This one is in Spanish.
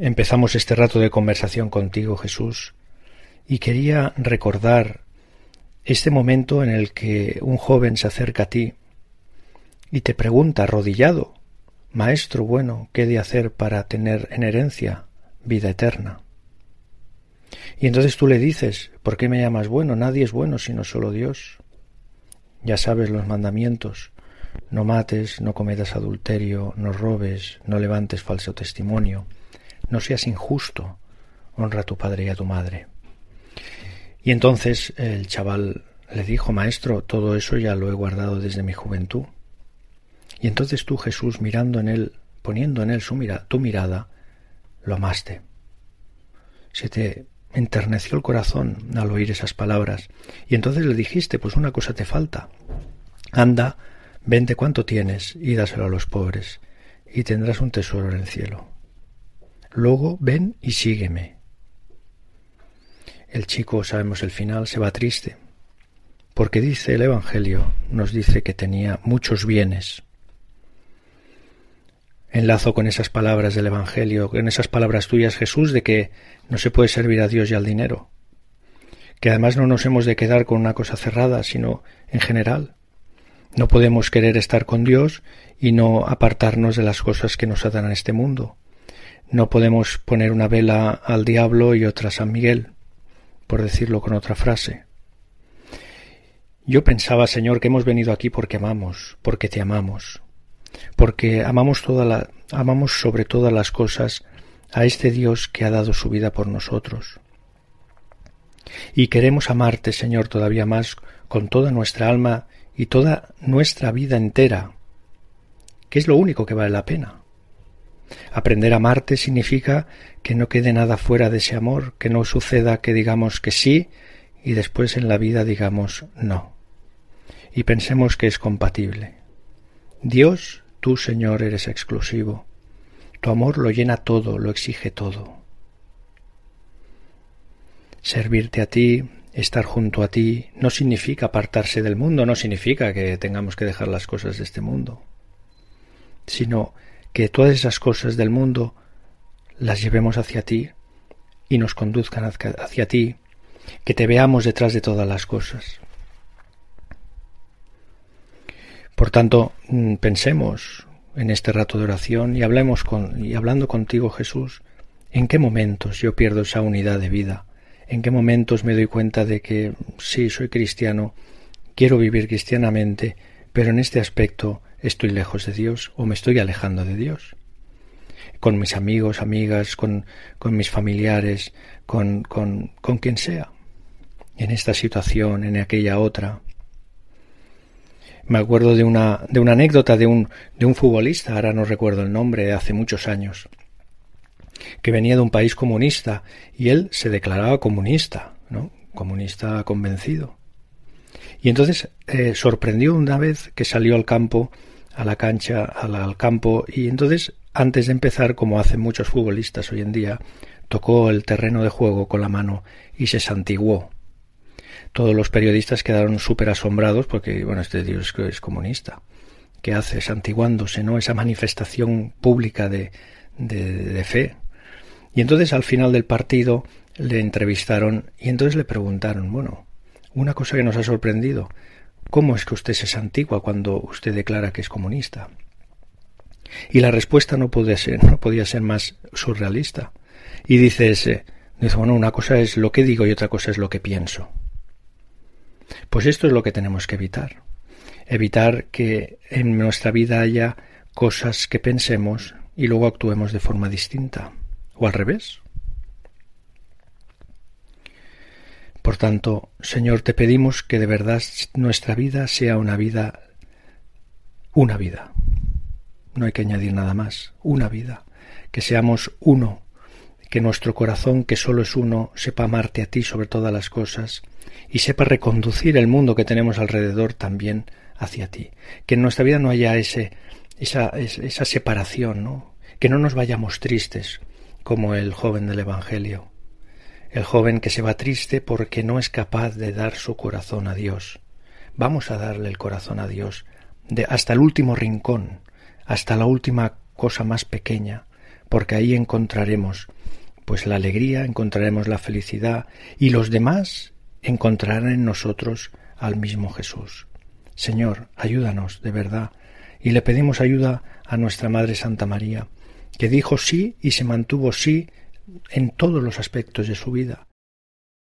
empezamos este rato de conversación contigo, Jesús, y quería recordar este momento en el que un joven se acerca a ti y te pregunta arrodillado, Maestro bueno, ¿qué he de hacer para tener en herencia vida eterna? Y entonces tú le dices, ¿por qué me llamas bueno? Nadie es bueno sino solo Dios. Ya sabes los mandamientos. No mates, no cometas adulterio, no robes, no levantes falso testimonio, no seas injusto, honra a tu padre y a tu madre. Y entonces el chaval le dijo, Maestro, todo eso ya lo he guardado desde mi juventud. Y entonces tú, Jesús, mirando en él, poniendo en él su mira, tu mirada, lo amaste. Se te enterneció el corazón al oír esas palabras. Y entonces le dijiste, pues una cosa te falta. Anda, vende cuanto tienes y dáselo a los pobres, y tendrás un tesoro en el cielo. Luego ven y sígueme. El chico, sabemos el final, se va triste, porque dice el Evangelio, nos dice que tenía muchos bienes. Enlazo con esas palabras del Evangelio, con esas palabras tuyas, Jesús, de que no se puede servir a Dios y al dinero, que además no nos hemos de quedar con una cosa cerrada, sino en general. No podemos querer estar con Dios y no apartarnos de las cosas que nos atan a este mundo. No podemos poner una vela al diablo y otra a San Miguel, por decirlo con otra frase. Yo pensaba, Señor, que hemos venido aquí porque amamos, porque te amamos, porque amamos toda la, amamos sobre todas las cosas a este Dios que ha dado su vida por nosotros. Y queremos amarte, Señor, todavía más con toda nuestra alma y toda nuestra vida entera, que es lo único que vale la pena. Aprender a amarte significa que no quede nada fuera de ese amor, que no suceda que digamos que sí y después en la vida digamos no. Y pensemos que es compatible. Dios, tú Señor, eres exclusivo. Tu amor lo llena todo, lo exige todo. Servirte a ti, estar junto a ti, no significa apartarse del mundo, no significa que tengamos que dejar las cosas de este mundo, sino que todas esas cosas del mundo las llevemos hacia ti y nos conduzcan hacia ti, que te veamos detrás de todas las cosas. Por tanto, mm, pensemos en este rato de oración y hablemos con y hablando contigo, Jesús, en qué momentos yo pierdo esa unidad de vida, en qué momentos me doy cuenta de que sí soy cristiano, quiero vivir cristianamente, pero en este aspecto estoy lejos de Dios o me estoy alejando de Dios. Con mis amigos, amigas, con, mis familiares, con, con, con quien sea. En esta situación, en aquella otra, me acuerdo de una, de una anécdota de un, de un futbolista, ahora no recuerdo el nombre, de hace muchos años, que venía de un país comunista y él se declaraba comunista, ¿no? Comunista convencido. Y entonces eh, sorprendió una vez que salió al campo, a la cancha, al, campo, y entonces, antes de empezar, como hacen muchos futbolistas hoy en día, tocó el terreno de juego con la mano y se santiguó todos los periodistas quedaron súper asombrados porque, bueno, este tío es, es comunista. ¿Qué hace? Santiguándose, ¿no? Esa manifestación pública de, de, de fe. Y entonces al final del partido le entrevistaron y entonces le preguntaron, bueno, una cosa que nos ha sorprendido, ¿cómo es que usted se santigua cuando usted declara que es comunista? Y la respuesta no podía ser, no podía ser más surrealista. Y dice ese, dice, bueno, una cosa es lo que digo y otra cosa es lo que pienso. Pues esto es lo que tenemos que evitar. Evitar que en nuestra vida haya cosas que pensemos y luego actuemos de forma distinta. O al revés. Tanto, Señor, te pedimos que de verdad nuestra vida sea una vida, una vida. No hay que añadir nada más, una vida. Que seamos uno, que nuestro corazón, que solo es uno, sepa amarte a ti sobre todas las cosas y sepa reconducir el mundo que tenemos alrededor también hacia ti. Que en nuestra vida no haya ese, esa, esa separación, ¿no? Que no nos vayamos tristes como el joven del Evangelio. El joven que se va triste porque no es capaz de dar su corazón a Dios. Vamos a darle el corazón a Dios hasta el último rincón, hasta la última cosa más pequeña, porque ahí encontraremos pues la alegría, encontraremos la felicidad y los demás encontrarán en nosotros al mismo Jesús. Señor, ayúdanos de verdad y le pedimos ayuda a nuestra Madre Santa María, que dijo sí y se mantuvo sí en todos los aspectos de su vida.